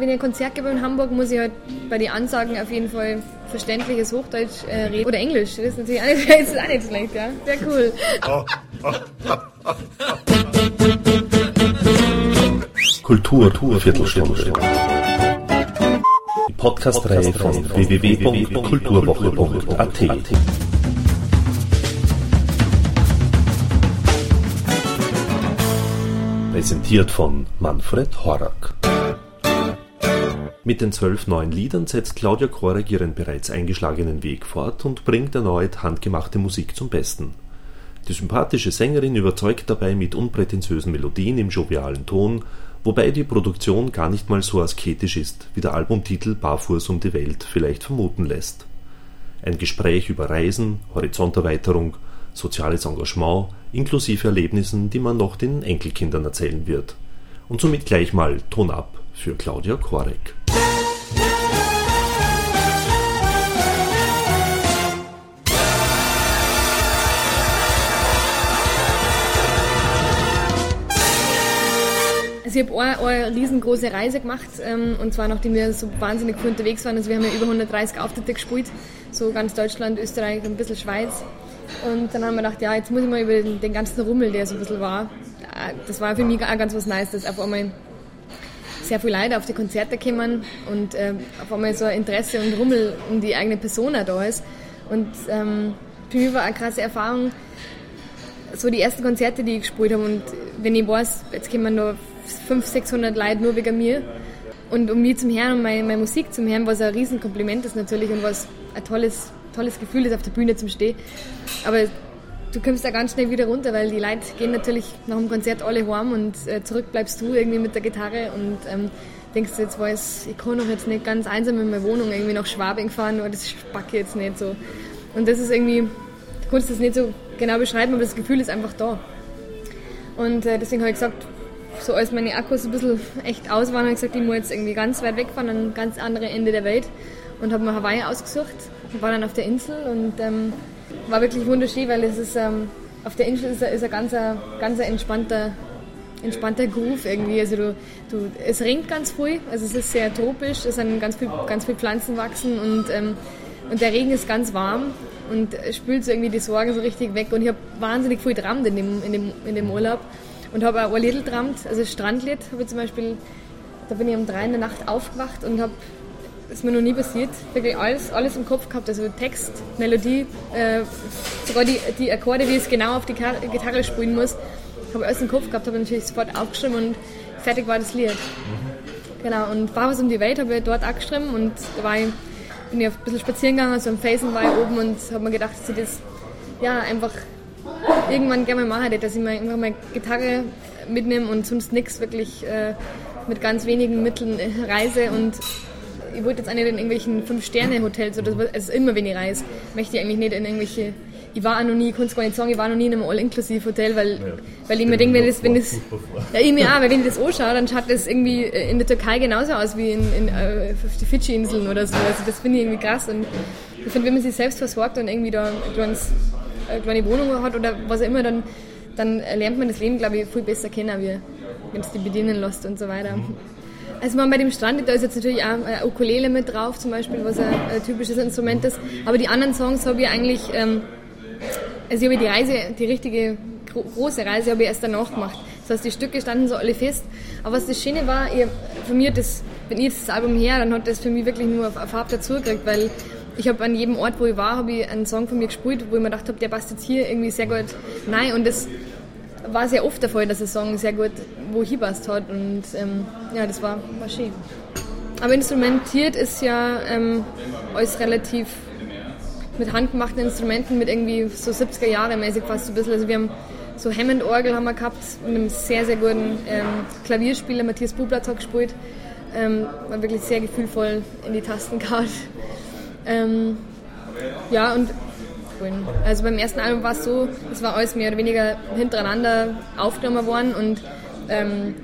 Wenn ich ein Konzert gebe in Hamburg, muss ich halt bei den Ansagen auf jeden Fall verständliches Hochdeutsch äh, reden. Oder Englisch, das ist natürlich auch nicht, das ist auch nicht schlecht, ja. Sehr cool. Kultur, Viertelstunde. Die Podcast-Reihe von www.kulturwoche.at. Präsentiert von Manfred Horak. Mit den zwölf neuen Liedern setzt Claudia Korek ihren bereits eingeschlagenen Weg fort und bringt erneut handgemachte Musik zum Besten. Die sympathische Sängerin überzeugt dabei mit unprätentiösen Melodien im jovialen Ton, wobei die Produktion gar nicht mal so asketisch ist, wie der Albumtitel Barfuß um die Welt vielleicht vermuten lässt. Ein Gespräch über Reisen, Horizonterweiterung, soziales Engagement inklusive Erlebnissen, die man noch den Enkelkindern erzählen wird. Und somit gleich mal Ton ab für Claudia Korek. Also ich habe eine, eine riesengroße Reise gemacht ähm, und zwar nachdem wir so wahnsinnig viel unterwegs waren. Also wir haben ja über 130 Auftritte gespielt, so ganz Deutschland, Österreich, ein bisschen Schweiz. Und dann haben wir gedacht, ja, jetzt muss ich mal über den, den ganzen Rummel, der so ein bisschen war. Äh, das war für mich auch ganz was Neues, dass auf einmal sehr viele Leute auf die Konzerte kommen und äh, auf einmal so ein Interesse und Rummel um die eigene Person da ist. Und ähm, für mich war eine krasse Erfahrung, so die ersten Konzerte, die ich gespielt habe. Und wenn ich weiß, jetzt kommen nur 500, 600 Leute nur wegen mir. Und um mich zum Hören und meine, meine Musik zum Hören, was ein Riesenkompliment ist natürlich und was ein tolles, tolles Gefühl ist, auf der Bühne zum Stehen. Aber du kommst da ganz schnell wieder runter, weil die Leute gehen natürlich nach dem Konzert alle heim und äh, zurück bleibst du irgendwie mit der Gitarre und ähm, denkst jetzt, weiß, ich kann doch jetzt nicht ganz einsam in meiner Wohnung irgendwie nach Schwabing fahren, weil das spacke jetzt nicht so. Und das ist irgendwie, du kannst das nicht so genau beschreiben, aber das Gefühl ist einfach da. Und äh, deswegen habe ich gesagt, so als meine Akkus ein bisschen echt aus waren, habe ich gesagt, ich muss jetzt irgendwie ganz weit wegfahren, an ein ganz andere Ende der Welt. Und habe mir Hawaii ausgesucht, war dann auf der Insel und ähm, war wirklich wunderschön, weil es ist, ähm, auf der Insel ist, ist ein ganz, ganz entspannter, entspannter Groove irgendwie. Also du, du, es regnet ganz früh, also es ist sehr tropisch, es sind ganz viele ganz viel Pflanzen wachsen und, ähm, und der Regen ist ganz warm und spült so irgendwie die Sorgen so richtig weg. Und ich habe wahnsinnig viel getrammt in dem, in dem, in dem Urlaub und habe auch ein Lied getrammt, also Strandlied habe ich zum Beispiel, da bin ich um drei in der Nacht aufgewacht und habe das ist mir noch nie passiert. Wirklich alles, alles im Kopf gehabt. Also Text, Melodie, äh, sogar die, die Akkorde, wie ich es genau auf die Gitarre spielen muss, habe alles im Kopf gehabt, habe natürlich sofort aufgeschrieben und fertig war das Lied. Mhm. Genau, und war was um die Welt habe ich dort auch geschrieben und da war ich, bin ich ein bisschen spazieren gegangen, also am Felsen war ich oben und habe mir gedacht, dass ich das ja, einfach irgendwann gerne mal machen dass ich mir einfach meine Gitarre mitnehme und sonst nichts wirklich äh, mit ganz wenigen Mitteln reise. Und ich wollte jetzt auch nicht in irgendwelchen Fünf-Sterne-Hotels oder so, also immer wenn ich reise, möchte ich eigentlich nicht in irgendwelche ich war auch noch nie, ich kann es gar nicht sagen, ich war noch nie in einem All-Inclusive-Hotel, weil, ja, weil ich mir denke, wenn das, wenn das, ja, ich mir auch, weil wenn ich das anschaue, dann schaut das irgendwie in der Türkei genauso aus wie in, in äh, die Fidschi-Inseln oder so. Also das finde ich irgendwie krass. Und ich finde, wenn man sich selbst versorgt und irgendwie da eine kleine Wohnung hat oder was auch immer, dann, dann lernt man das Leben, glaube ich, viel besser kennen, wie wenn es die bedienen lässt und so weiter. Mhm. Also man bei dem Strand, da ist jetzt natürlich auch eine Ukulele mit drauf, zum Beispiel, was ein, ein typisches Instrument ist. Aber die anderen Songs habe ich eigentlich, ähm, also ich habe die Reise, die richtige große Reise habe ich erst danach gemacht. Das heißt, die Stücke standen so alle fest. Aber was das Schöne war, ich, für mich, das, wenn ich jetzt das Album her, dann hat das für mich wirklich nur eine Farbe dazugekriegt, weil ich habe an jedem Ort, wo ich war, habe ich einen Song von mir gespielt, wo ich mir gedacht habe, der passt jetzt hier irgendwie sehr gut Nein, Und das war sehr oft der Fall, dass der Song sehr gut wo hingepasst hat. Und ähm, ja, das war, war schön. Aber instrumentiert ist ja ähm, alles relativ mit handgemachten Instrumenten, mit irgendwie so 70er Jahre mäßig fast ein bisschen. Also wir haben so Hammond-Orgel haben wir gehabt mit einem sehr, sehr guten ähm, Klavierspieler, Matthias Bublatz hat gespielt. Ähm, war wirklich sehr gefühlvoll in die Tasten gehauen. Ähm, ja, und also beim ersten Album war es so, es war alles mehr oder weniger hintereinander aufgenommen worden und ähm,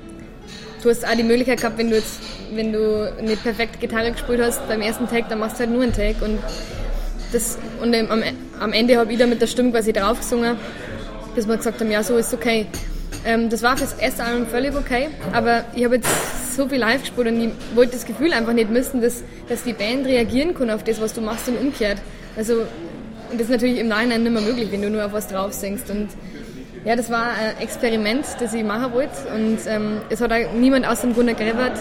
du hast auch die Möglichkeit gehabt, wenn du jetzt, wenn du eine perfekte Gitarre gespielt hast beim ersten Tag, dann machst du halt nur einen Tag und das und am, am Ende habe ich da mit der Stimme quasi drauf gesungen, bis wir gesagt haben, ja so ist okay. Ähm, das war für das erste Album völlig okay, aber ich habe jetzt so viel live gespielt und ich wollte das Gefühl einfach nicht missen, dass, dass die Band reagieren kann auf das, was du machst und umkehrt. Also das ist natürlich im Nachhinein nicht mehr möglich, wenn du nur auf was drauf singst. Und ja, das war ein Experiment, das ich machen wollte. Und ähm, es hat auch niemand aus dem Gunnar Grebert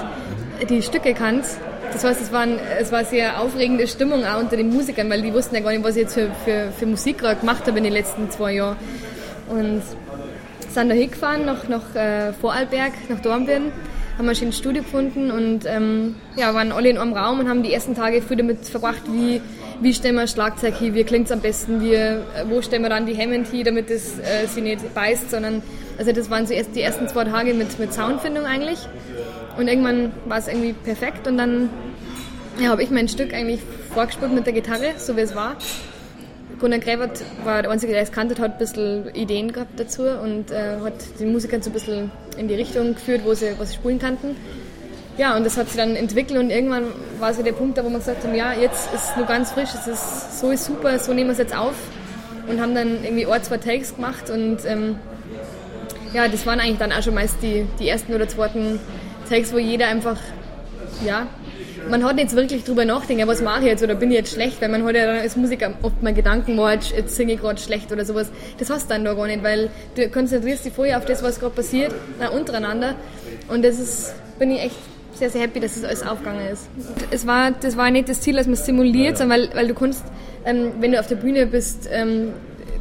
die Stücke kannt. Das heißt, es war, ein, es war eine sehr aufregende Stimmung auch unter den Musikern, weil die wussten ja gar nicht, was ich jetzt für, für, für Musik gemacht habe in den letzten zwei Jahren. Und sind da hingefahren nach, nach äh, Vorarlberg, nach Dornbirn, haben ein schönes Studio gefunden und ähm, ja, waren alle in einem Raum und haben die ersten Tage viel damit verbracht, wie, wie stellen wir Schlagzeug hin, wie klingt es am besten, wie, äh, wo stellen wir dann die Hammond hin, damit es äh, sie nicht beißt, sondern also das waren zuerst die ersten zwei Tage mit, mit Soundfindung eigentlich. Und irgendwann war es irgendwie perfekt und dann ja, habe ich mein Stück eigentlich vorgespielt mit der Gitarre, so wie es war Gunnar Gräbert war der Einzige, der es kannte, hat ein bisschen Ideen gehabt dazu und äh, hat die Musiker so ein bisschen in die Richtung geführt, wo sie, was spielen kannten. Ja, und das hat sich dann entwickelt und irgendwann war so der Punkt wo wir gesagt haben, ja, jetzt ist es nur ganz frisch, es ist so ist super, so nehmen wir es jetzt auf und haben dann irgendwie ein, zwei Takes gemacht und ähm, ja, das waren eigentlich dann auch schon meist die, die ersten oder zweiten Takes, wo jeder einfach, ja, man hat jetzt wirklich drüber nachdenken, was mache ich jetzt oder bin ich jetzt schlecht, weil man hat ja dann als Musiker oft mal Gedanken, oh, jetzt, jetzt singe ich gerade schlecht oder sowas. Das hast du dann da gar nicht, weil du konzentrierst dich vorher auf das, was gerade passiert, na, untereinander. Und das ist, bin ich echt sehr, sehr happy, dass es das alles aufgegangen ist. Es war, das war nicht das Ziel, dass man es simuliert, sondern weil, weil du kannst, ähm, wenn du auf der Bühne bist, ähm,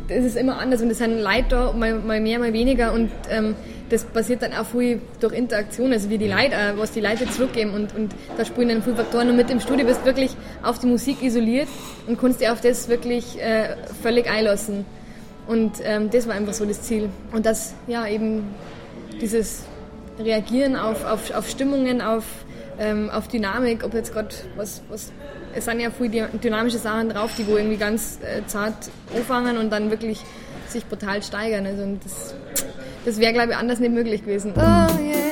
das ist immer anders und es sind Leute da, mal, mal mehr, mal weniger und ähm, das passiert dann auch viel durch Interaktion, also wie die Leute, was die Leute zurückgeben und, und da spielen dann viele Faktoren und mit dem Studio bist du wirklich auf die Musik isoliert und kannst dir auf das wirklich äh, völlig einlassen. Und ähm, das war einfach so das Ziel. Und das, ja, eben dieses Reagieren auf, auf, auf Stimmungen, auf, ähm, auf Dynamik, ob jetzt gerade was, was, es sind ja viele dynamische Sachen drauf, die wo irgendwie ganz äh, zart anfangen und dann wirklich sich brutal steigern. Also das das wäre, glaube ich, anders nicht möglich gewesen. Oh yeah.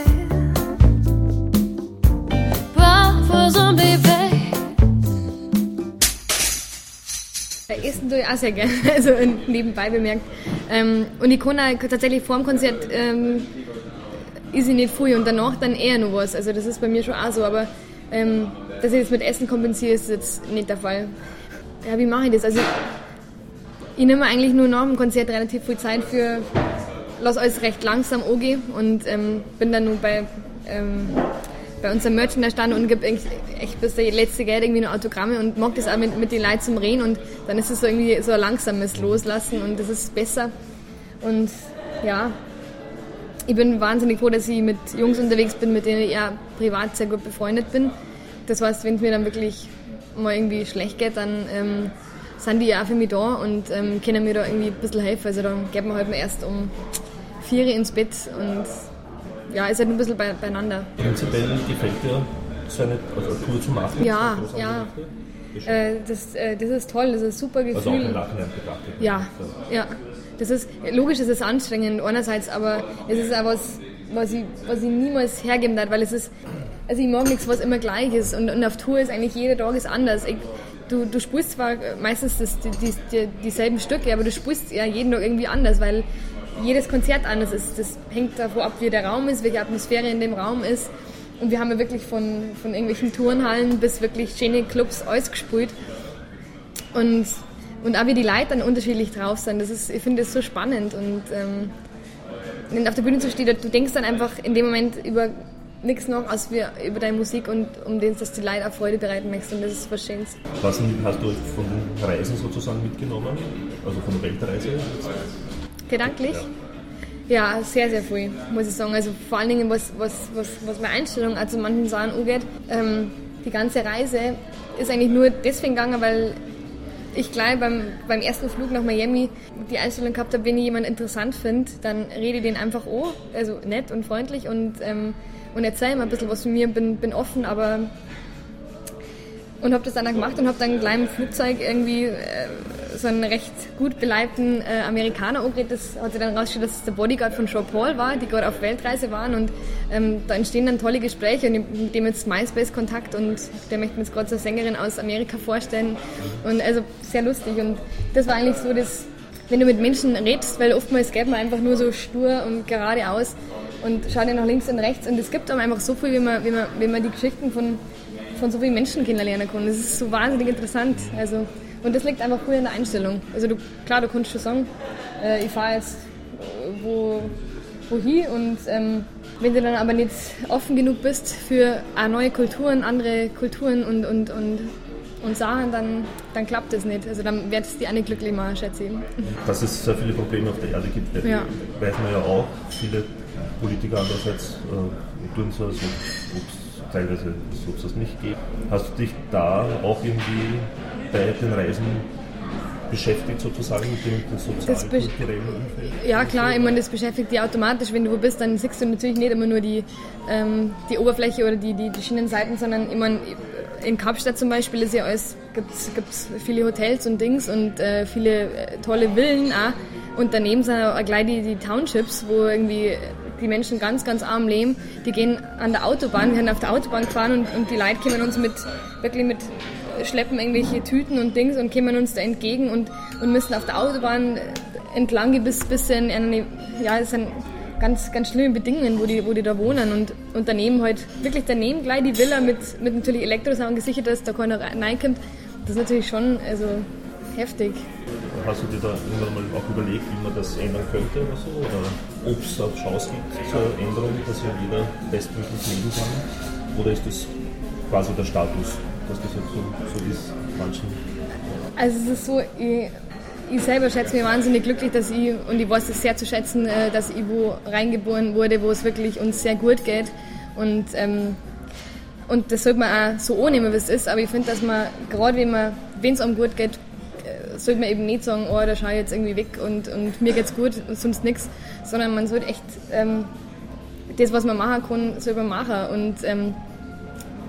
Essen tue ich auch sehr gerne, also nebenbei bemerkt. Ähm, und ich kann auch tatsächlich vor dem Konzert ähm, ist ich nicht früh und danach dann eher noch was. Also das ist bei mir schon auch so, aber ähm, dass ich das mit Essen kompensiere, ist jetzt nicht der Fall. Ja, wie mache ich das? Also ich nehme eigentlich nur nach dem Konzert relativ viel Zeit für lasse alles recht langsam angehen und ähm, bin dann nur bei, ähm, bei unserem Merchandise-Stand und gebe echt bis der letzte Geld irgendwie noch Autogramme und mag das auch mit, mit den Leuten zum Reden und dann ist es so irgendwie so ein langsames Loslassen und das ist besser. Und ja, ich bin wahnsinnig froh, dass ich mit Jungs unterwegs bin, mit denen ich ja privat sehr gut befreundet bin. Das heißt, wenn es mir dann wirklich mal irgendwie schlecht geht, dann ähm, sind die ja auch für mich da und ähm, können mir da irgendwie ein bisschen helfen. Also dann geht man halt mal erst um vier ins Bett und ja, ist halt ein bisschen bei, beieinander. Prinzipiell gefällt dir so eine also Tour zu machen? Ja, ja. Äh, das, äh, das ist toll, das ist ein super Gefühl. Also auch im Nachhinein betrachtet. Ja, ja. Das ist, logisch ist es anstrengend einerseits, aber es ist auch was, was ich, was ich niemals hergeben darf, weil es ist, also ich mag nichts, was immer gleich ist und, und auf Tour ist eigentlich jeder Tag ist anders. Ich, du, du spielst zwar meistens das, die, die, dieselben Stücke, aber du spielst ja jeden Tag irgendwie anders, weil jedes Konzert anders ist. Das hängt davon ab, wie der Raum ist, welche Atmosphäre in dem Raum ist. Und wir haben ja wirklich von, von irgendwelchen Turnhallen bis wirklich schöne Clubs alles gespielt. Und, und auch wie die Leute dann unterschiedlich drauf sind. Das ist, ich finde das so spannend. Und ähm, auf der Bühne zu stehen, du denkst dann einfach in dem Moment über nichts noch als wir über deine Musik und um den, dass die Leute auch Freude bereiten möchtest. Und das ist was Schönes. Was hast du von Reisen sozusagen mitgenommen? Also von der Weltreise? Gedanklich? Ja. ja. sehr, sehr viel, muss ich sagen. Also vor allen Dingen, was, was, was, was meine Einstellung also manchen Sachen angeht. Ähm, die ganze Reise ist eigentlich nur deswegen gegangen, weil ich gleich beim, beim ersten Flug nach Miami die Einstellung gehabt habe, wenn ich jemanden interessant finde, dann rede ich den einfach an, also nett und freundlich und, ähm, und erzähle ihm ein bisschen was von mir, bin, bin offen, aber und habe das dann gemacht und habe dann gleich im Flugzeug irgendwie äh, so einen recht gut beleibten äh, Amerikaner angeredet. Das hat sich dann rausgestellt, dass es der Bodyguard von Jean Paul war, die gerade auf Weltreise waren. Und ähm, da entstehen dann tolle Gespräche und mit dem jetzt MySpace-Kontakt und der möchte mir jetzt gerade so eine Sängerin aus Amerika vorstellen. Und also sehr lustig. Und das war eigentlich so das, wenn du mit Menschen redest, weil oftmals geht man einfach nur so stur und geradeaus und schaut ja nach links und rechts. Und es gibt einem einfach so viel, wie man, wie man, wie man die Geschichten von, von so vielen Menschen kennenlernen kann. Das ist so wahnsinnig interessant. Also, und das liegt einfach cool in der Einstellung. Also du, klar, du kannst schon sagen, äh, ich fahre jetzt äh, wo, wohin und ähm, wenn du dann aber nicht offen genug bist für neue Kulturen, andere Kulturen und, und, und, und Sachen, dann, dann klappt das nicht. Also dann wird es die nicht glücklich machen, schätze ich. Dass es sehr viele Probleme auf der Erde gibt, ja. weiß man ja auch. Viele Politiker andererseits äh, tun so, als ob es teilweise ob es das nicht geht. Hast du dich da auch irgendwie bei den Reisen beschäftigt sozusagen mit dem sozial-kulturellen Umfeld? Ja klar, ich meine, das beschäftigt dich automatisch. Wenn du wo bist, dann siehst du natürlich nicht immer nur die, ähm, die Oberfläche oder die, die, die Schienenseiten, sondern ich meine, in Kapstadt zum Beispiel ist ja alles, gibt es viele Hotels und Dings und äh, viele äh, tolle Villen auch. Und daneben sind auch gleich die, die Townships, wo irgendwie die Menschen ganz, ganz arm leben. Die gehen an der Autobahn, wir haben auf der Autobahn gefahren und, und die Leute kommen uns mit, wirklich mit schleppen irgendwelche Tüten und Dings und kommen uns da entgegen und, und müssen auf der Autobahn entlang bis, bis in ja, das sind ganz, ganz schlimme Bedingungen, wo die, wo die da wohnen und, und daneben halt, wirklich daneben gleich die Villa mit, mit natürlich Elektrosachen gesichert ist, da keiner reinkommt. Das ist natürlich schon, also heftig. Hast du dir da irgendwann mal auch überlegt, wie man das ändern könnte oder so? Oder ob es eine Chance gibt zur Änderung, dass ja jeder bestmöglich leben kann? Oder ist das quasi der Status? dass das jetzt so, so ist, manchen? Also es ist so, ich, ich selber schätze mich wahnsinnig glücklich, dass ich, und ich weiß es sehr zu schätzen, äh, dass ich wo reingeboren wurde, wo es wirklich uns sehr gut geht. Und, ähm, und das sollte man auch so annehmen, wie es ist. Aber ich finde, dass man, gerade wenn es einem gut geht, sollte man eben nicht sagen, oh, da schaue ich jetzt irgendwie weg und, und mir geht's gut und sonst nichts, sondern man sollte echt ähm, das, was man machen kann, selber machen. Und ähm,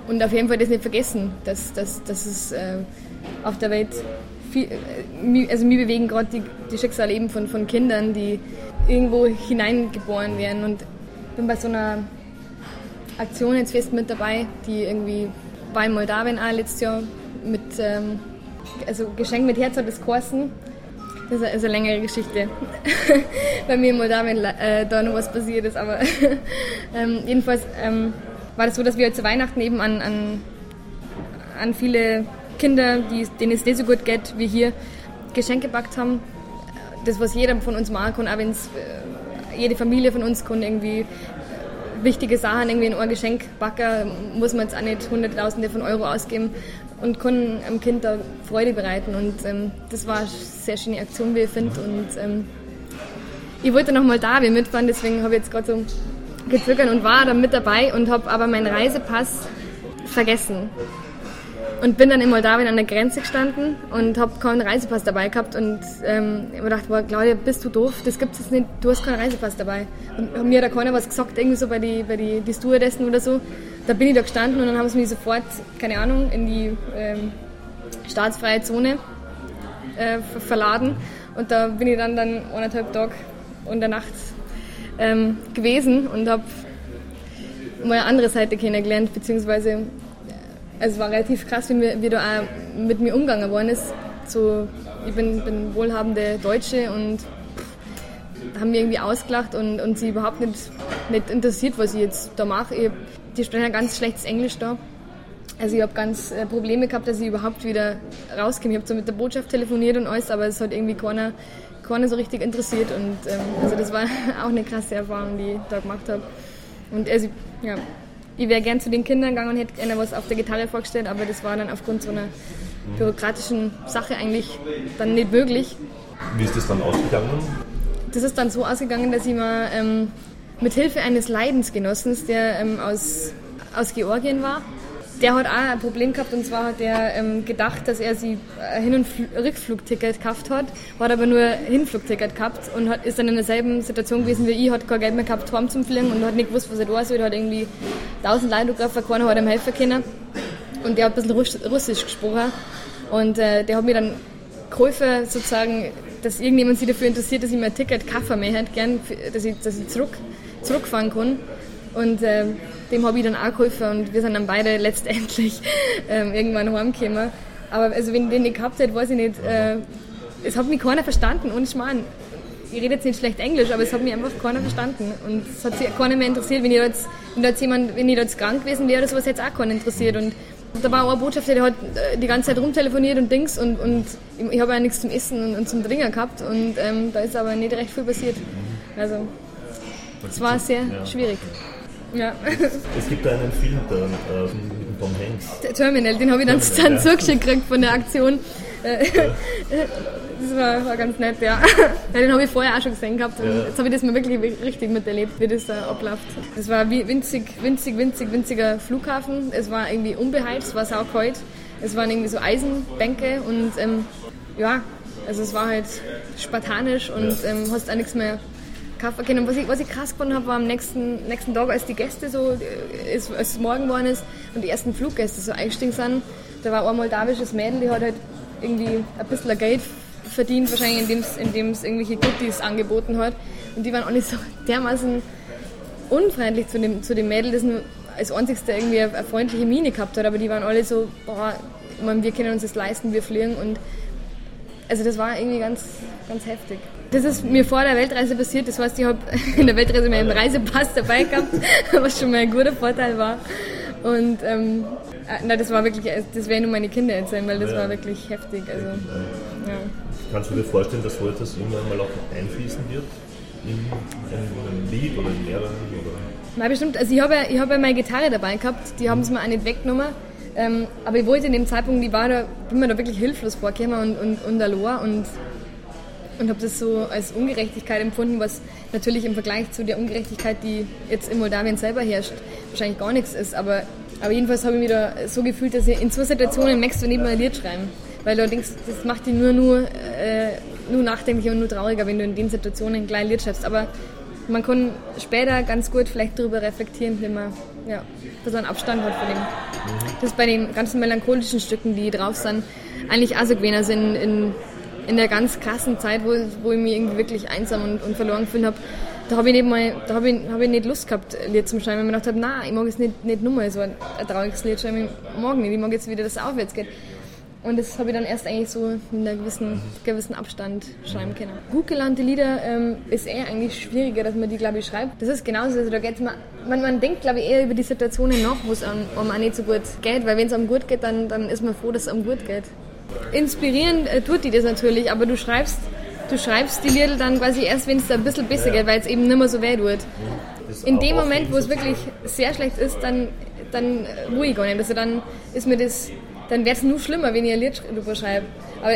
und auf jeden Fall das nicht vergessen, dass, dass, dass es äh, auf der Welt viel, äh, also mir bewegen gerade die, die Schicksale eben von, von Kindern, die irgendwo hineingeboren werden. Und bin bei so einer Aktion jetzt fest mit dabei, die irgendwie bei Moldawien auch letztes Jahr mit ähm, also Geschenk mit Herz hat es geheißen. Das ist eine längere Geschichte. bei mir in Moldawien äh, da noch was passiert ist, aber ähm, jedenfalls ähm, war das so, dass wir zu Weihnachten eben an, an, an viele Kinder, die, denen es nicht so gut geht wie hier, Geschenke gepackt haben. Das, was jeder von uns machen kann, auch wenn es äh, jede Familie von uns kann irgendwie äh, wichtige Sachen irgendwie in ein Geschenk backen, muss man jetzt auch nicht Hunderttausende von Euro ausgeben und kann einem Kind da Freude bereiten. Und ähm, das war eine sehr schöne Aktion, wie ich finde. Und ähm, ich wollte noch mal da mitfahren, deswegen habe ich jetzt gerade so gezögert und war dann mit dabei und habe aber meinen Reisepass vergessen. Und bin dann in Moldawien an der Grenze gestanden und habe keinen Reisepass dabei gehabt und ähm, ich mir gedacht, boah, Claudia, bist du doof? Das gibt es nicht, du hast keinen Reisepass dabei. Und mir hat da keiner was gesagt, irgendwie so bei die, bei die, die Stewardessen oder so. Da bin ich da gestanden und dann haben sie mich sofort, keine Ahnung, in die ähm, staatsfreie Zone äh, verladen. Und da bin ich dann, dann eineinhalb Tage und der Nacht ähm, gewesen und habe mal eine andere Seite kennengelernt, beziehungsweise es war relativ krass, wie, wie da auch mit mir umgegangen worden ist. So, ich bin, bin wohlhabende Deutsche und haben mir irgendwie ausgelacht und, und sie überhaupt nicht, nicht interessiert, was ich jetzt da mache. Ich, die sprechen ja ganz schlechtes Englisch da. Also ich habe ganz äh, Probleme gehabt, dass ich überhaupt wieder rauskomme. Ich habe zwar mit der Botschaft telefoniert und alles, aber es hat irgendwie keiner keiner so richtig interessiert. Und ähm, also das war auch eine krasse Erfahrung, die ich da gemacht habe. Und also, ja, ich wäre gern zu den Kindern gegangen und hätte gerne was auf der Gitarre vorgestellt, aber das war dann aufgrund so einer bürokratischen Sache eigentlich dann nicht möglich. Wie ist das dann ausgegangen? Das ist dann so ausgegangen, dass ich mal ähm, mit Hilfe eines Leidensgenossens, der ähm, aus, aus Georgien war, der hat auch ein Problem gehabt und zwar hat er ähm, gedacht, dass er sie ein Hin- und Rückflugticket gekauft hat, hat aber nur Hinflugticket gehabt und hat, ist dann in derselben Situation gewesen wie ich, hat kein Geld mehr gehabt, heim zum Fliegen und hat nicht gewusst, was er da soll, hat irgendwie tausend Leute getroffen, keiner hat ihm helfen können. Und der hat ein bisschen Russisch gesprochen. Und äh, der hat mir dann geholfen, sozusagen, dass irgendjemand sich dafür interessiert, dass ich mir ein Ticket kaufen möchte, gern, dass ich, dass ich zurück, zurückfahren kann. Und äh, dem habe ich dann auch geholfen und wir sind dann beide letztendlich ähm, irgendwann heimgekommen. Aber also wenn ich den nicht gehabt hätte, weiß ich nicht, äh, es hat mich keiner verstanden und ich meine, ich rede jetzt nicht schlecht Englisch, aber es hat mich einfach keiner verstanden. Und es hat sich keiner mehr interessiert. Wenn ich jetzt, wenn jetzt jemand, wenn ich jetzt krank gewesen wäre oder sowas, hätte es auch keinen interessiert. Und da war auch ein Botschafter, der hat äh, die ganze Zeit rumtelefoniert und Dings und, und ich habe ja nichts zum Essen und, und zum Trinken gehabt und ähm, da ist aber nicht recht viel passiert. Also es war sehr ja. schwierig. Ja. Es gibt da einen Film da, äh, Tom Hanks. Der Terminal, den habe ich dann, dann ja. zugeschickt gekriegt von der Aktion. Äh, das war, war, ganz nett, ja. Den habe ich vorher auch schon gesehen gehabt und ja. jetzt habe ich das mal wirklich richtig miterlebt, wie das da abläuft. Es war wie winzig, winzig, winzig, winziger Flughafen. Es war irgendwie unbeheizt, es war saukalt. Es waren irgendwie so Eisenbänke und ähm, ja, also es war halt spartanisch und ja. ähm, hast auch nichts mehr kaufen können. Was ich, was ich krass gefunden habe, war am nächsten, nächsten Tag, als die Gäste so, äh, als es morgen geworden ist und die ersten Fluggäste so eingestiegen sind, da war ein moldawisches Mädel, die hat halt irgendwie ein bisschen Geld verdient, wahrscheinlich indem es irgendwelche Goodies angeboten hat. Und die waren alle so dermaßen unfreundlich zu dem, zu dem Mädel, das nur als einzigste irgendwie eine, freundliche Miene gehabt hat, aber die waren alle so, boah, meine, wir können uns das leisten, wir fliegen und also das war irgendwie ganz, ganz heftig. Das ist mir vor der Weltreise passiert, das heißt, ich habe in der Weltreise meinen Reisepass dabei gehabt, was schon mal ein guter Vorteil war. Und ähm, äh, na, das war wirklich, das wäre nur meine Kinder erzählen, weil das ja. war wirklich heftig. Also, ja. Kannst du dir vorstellen, dass so etwas irgendwann mal auch einfließen wird? In, einem Lied oder in mehreren? Oder? Nein, bestimmt. Also ich habe ja, ich hab ja meine Gitarre dabei gehabt, die haben es mir auch nicht weggenommen. Ähm, aber ich wollte in dem Zeitpunkt, ich war da, bin mir da wirklich hilflos vorgekommen und, und, und allein und, und habe das so als Ungerechtigkeit empfunden, was natürlich im Vergleich zu der Ungerechtigkeit, die jetzt in Moldawien selber herrscht, wahrscheinlich gar nichts ist. Aber, aber jedenfalls habe ich mich da so gefühlt, dass ich in zwei Situationen merkst du nicht mal ein Lied schreiben. Weil du denkst, das macht dich nur, nur, äh, nur nachdenklicher und nur trauriger, wenn du in den Situationen ein kleines Lied schreibst. Aber man kann später ganz gut vielleicht darüber reflektieren, wenn man ja, so einen Abstand hat von dem. Das ist bei den ganzen melancholischen Stücken, die drauf sind, eigentlich gewesen. Also in, in, der ganz krassen Zeit, wo, wo ich mich irgendwie wirklich einsam und, und verloren gefühlt habe, da habe ich nicht mal, da habe ich, hab ich nicht Lust gehabt, Lied zu schreiben. Weil ich mir gedacht habe, nein, ich mag jetzt nicht, nicht nur mal so ein trauriges Lied schreiben, ich mag nicht, ich mag jetzt wieder, dass es aufwärts geht. Und das habe ich dann erst eigentlich so in einem gewissen, gewissen Abstand schreiben können. Gut gelernte Lieder ähm, ist eher eigentlich schwieriger, dass man die, glaube ich, schreibt. Das ist genauso. Also da geht's mal, man, man denkt, glaube ich, eher über die Situationen nach, wo es einem, einem auch nicht so gut geht. Weil wenn es einem gut geht, dann, dann ist man froh, dass es einem gut geht. Inspirieren äh, tut die das natürlich, aber du schreibst, du schreibst die Lieder dann quasi erst, wenn es ein bisschen besser geht, weil es eben nicht mehr so weh tut. In dem Moment, wo es wirklich sehr schlecht ist, dann, dann ruhig gar nicht. Also dann ist mir das dann wäre es nur schlimmer, wenn ich ein Lied darüber schreibe. Aber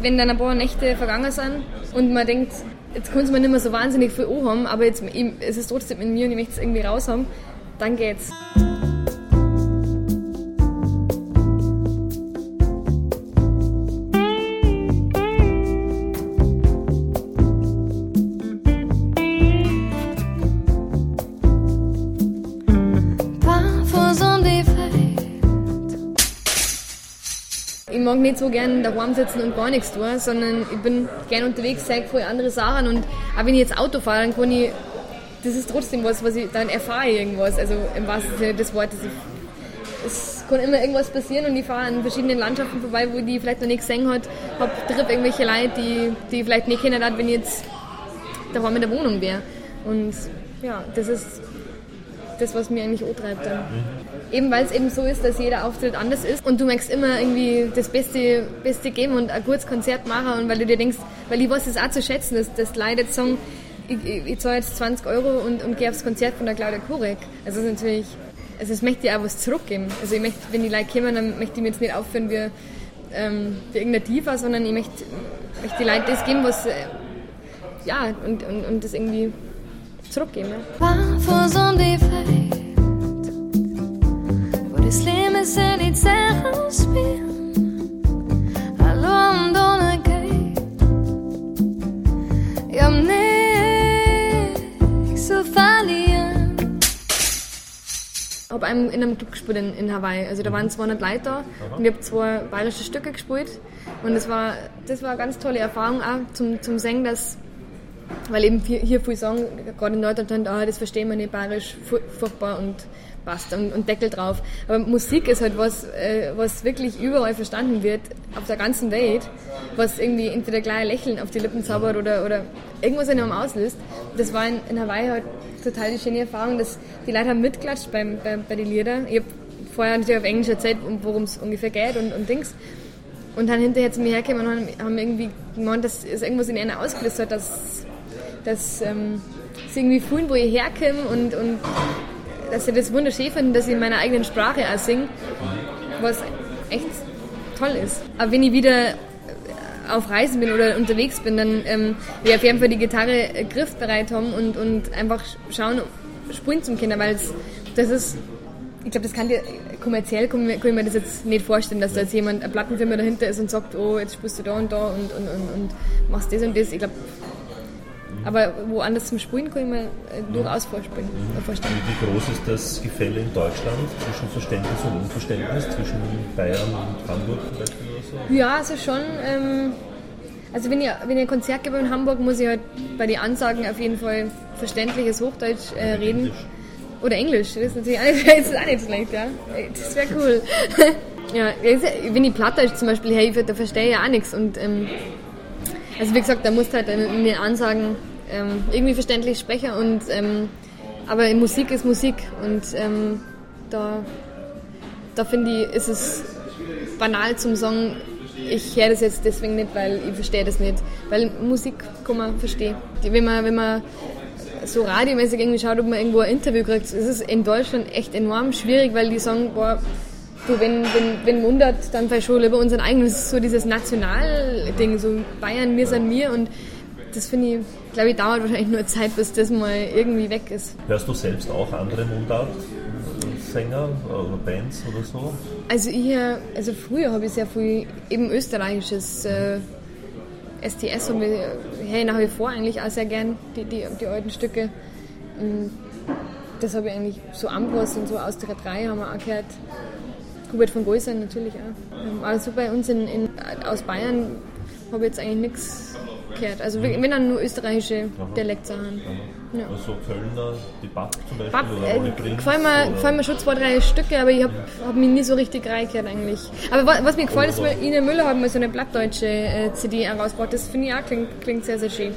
wenn dann ein paar Nächte vergangen sind und man denkt, jetzt kann es mir nicht mehr so wahnsinnig viel haben, aber jetzt, es ist trotzdem in mir und ich möchte es irgendwie raus haben, dann geht's. Mag nicht so gern daheim sitzen und gar nichts tun, sondern ich bin gern unterwegs, zeige voll andere Sachen und auch wenn ich jetzt Auto fahre, dann kann ich, das ist trotzdem was, was ich, dann erfahre ich irgendwas, also im wahrsten Sinne des Wortes. es kann immer irgendwas passieren und ich fahre an verschiedenen Landschaften vorbei, wo die vielleicht noch nicht gesehen hat, habe triff irgendwelche Leute, die, die vielleicht nicht kennen hat, wenn ich jetzt daheim in der Wohnung wäre. Und ja, das ist das, was mir eigentlich antreibt dann. Eben weil es eben so ist, dass jeder Auftritt anders ist und du möchtest immer irgendwie das Beste, Beste geben und ein gutes Konzert machen und weil du dir denkst, weil ich weiß es auch zu schätzen, dass, Leute jetzt sagen, ich, ich, zahle jetzt 20 Euro und, und gehe aufs Konzert von der Claudia Kurek. Also das ist natürlich, also es möchte ich auch was zurückgeben. Also ich möchte, wenn die Leute kommen, dann möchte ich mir jetzt nicht aufführen wie, ähm, wie irgendein Diva, sondern ich möchte, möchte die Leute das geben, was, äh, ja, und, und, und das irgendwie zurückgeben. Ja. habe in einem Club gespielt in, in Hawaii. Also da waren 200 Leute da und ich habe zwei bayerische Stücke gespielt. Und das war, das war eine ganz tolle Erfahrung auch zum, zum Singen, dass weil eben hier, viele sagen, gerade in Norddeutschland, ah, das verstehen wir nicht, bayerisch, furchtbar und passt und, und Deckel drauf. Aber Musik ist halt was, äh, was wirklich überall verstanden wird. auf der ganzen Welt, was irgendwie entweder gleich ein Lächeln auf die Lippen zaubert oder, oder irgendwas in einem auslöst. Das war in, in Hawaii halt total die schöne Erfahrung, dass die Leute haben mitklatscht beim, bei, bei den Liedern. Ich habe vorher natürlich auf Englisch erzählt, worum es ungefähr geht und, und Dings. Und dann hinterher zu mir hergekommen und haben irgendwie gemeint, dass es irgendwas in einer ausgelöst hat, dass, dass ähm, sie irgendwie fühlen, wo ich herkomme und, und dass sie das wunderschön finden, dass ich in meiner eigenen Sprache auch singe, was echt toll ist. Aber wenn ich wieder auf Reisen bin oder unterwegs bin, dann ähm, wir auf jeden Fall die Gitarre griffbereit haben und, und einfach schauen, spielen zum Kinder, weil das ist, ich glaube, das kann dir kommerziell kann ich mir das jetzt nicht vorstellen, dass da jetzt jemand, eine Plattenfirma dahinter ist und sagt, oh, jetzt spielst du da und da und, und, und, und machst das und das. Ich glaube, aber woanders zum Spielen kann ich mir äh, durchaus vorstellen. Mhm. vorstellen. Wie groß ist das Gefälle in Deutschland zwischen Verständnis und Unverständnis, zwischen Bayern und Hamburg zum Beispiel oder so? Ja, also schon. Ähm, also wenn ich, wenn ich ein Konzert gebe in Hamburg, muss ich halt bei den Ansagen auf jeden Fall verständliches Hochdeutsch äh, reden. Englisch. Oder Englisch, das ist natürlich auch nicht, das ist auch nicht schlecht, ja. Das wäre cool. ja, wenn ich Plattdeutsch zum Beispiel helfe, da verstehe ich auch nichts. Und ähm, also wie gesagt, da musst du halt in den Ansagen ähm, irgendwie verständlich sprechen. Und, ähm, aber Musik ist Musik und ähm, da, da finde ich, ist es banal zum Song. Ich höre das jetzt deswegen nicht, weil ich verstehe das nicht. Weil Musik kann man verstehen. Wenn man, wenn man so radiomäßig irgendwie schaut, ob man irgendwo ein Interview kriegt, ist es in Deutschland echt enorm schwierig, weil die sagen, boah, du, wenn, wenn, wenn wundert, dann vielleicht schon lieber unseren eigenen. Das ist so dieses Nationalding, so Bayern, wir sind wir und das finde ich, glaube ich, dauert wahrscheinlich nur Zeit, bis das mal irgendwie weg ist. Hörst du selbst auch andere Mundart-Sänger oder Bands oder so? Also ich, also früher habe ich sehr viel eben österreichisches äh, STS und wir hören nach wie vor eigentlich auch sehr gern die, die, die alten Stücke. Das habe ich eigentlich so Ambros und so aus der 3 haben wir auch gehört. Hubert von Goisern natürlich auch. Also bei uns in, in, aus Bayern habe ich jetzt eigentlich nichts gehört. Also mhm. wenn dann nur österreichische Dialektsachen. Ja. Also Kölner, die Bab zum Beispiel Bab, oder äh, Prinz, gefallen, mir, gefallen mir schon zwei, drei Stücke, aber ich habe ja. hab mich nie so richtig reingehört eigentlich. Aber was, was mir gefällt, ist, wir, Ine Müller haben mal so eine blattdeutsche äh, CD herausgebracht. Das finde ich auch klingt, klingt sehr, sehr schön.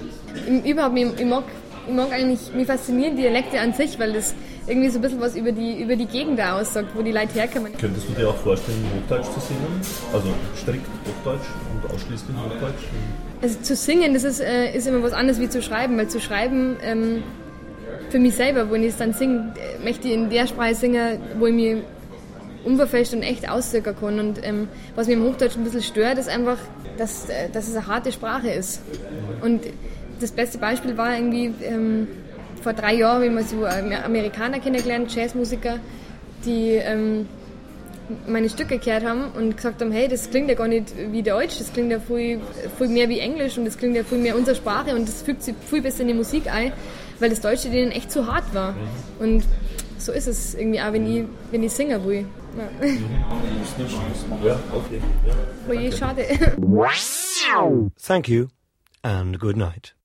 Ich, überhaupt, ich, ich mag ich mag eigentlich, mich faszinieren Dialekte an sich, weil das irgendwie so ein bisschen was über die, über die Gegend da aussagt, wo die Leute herkommen. Könntest du dir auch vorstellen, Hochdeutsch zu singen? Also strikt Hochdeutsch und ausschließlich Hochdeutsch? Also zu singen, das ist, äh, ist immer was anderes wie zu schreiben, weil zu schreiben, ähm, für mich selber, wenn ich es dann singe, äh, möchte ich in der Sprache singen, wo ich mich unverfälscht und echt ausdrücken kann. Und ähm, was mir im Hochdeutsch ein bisschen stört, ist einfach, dass, äh, dass es eine harte Sprache ist. Und das beste Beispiel war irgendwie, ähm, vor drei Jahren ich mal so Amerikaner kennengelernt, Jazzmusiker, die ähm, meine Stücke gehört haben und gesagt haben, hey, das klingt ja gar nicht wie Deutsch, das klingt ja viel, viel mehr wie Englisch und das klingt ja viel mehr unsere Sprache und das fügt sich viel besser in die Musik ein, weil das Deutsche denen echt zu hart war. Mhm. Und so ist es irgendwie auch, wenn ich, wenn ich singen will. Ja. Ja, okay. Ja. Oh je, schade. Thank you and good night.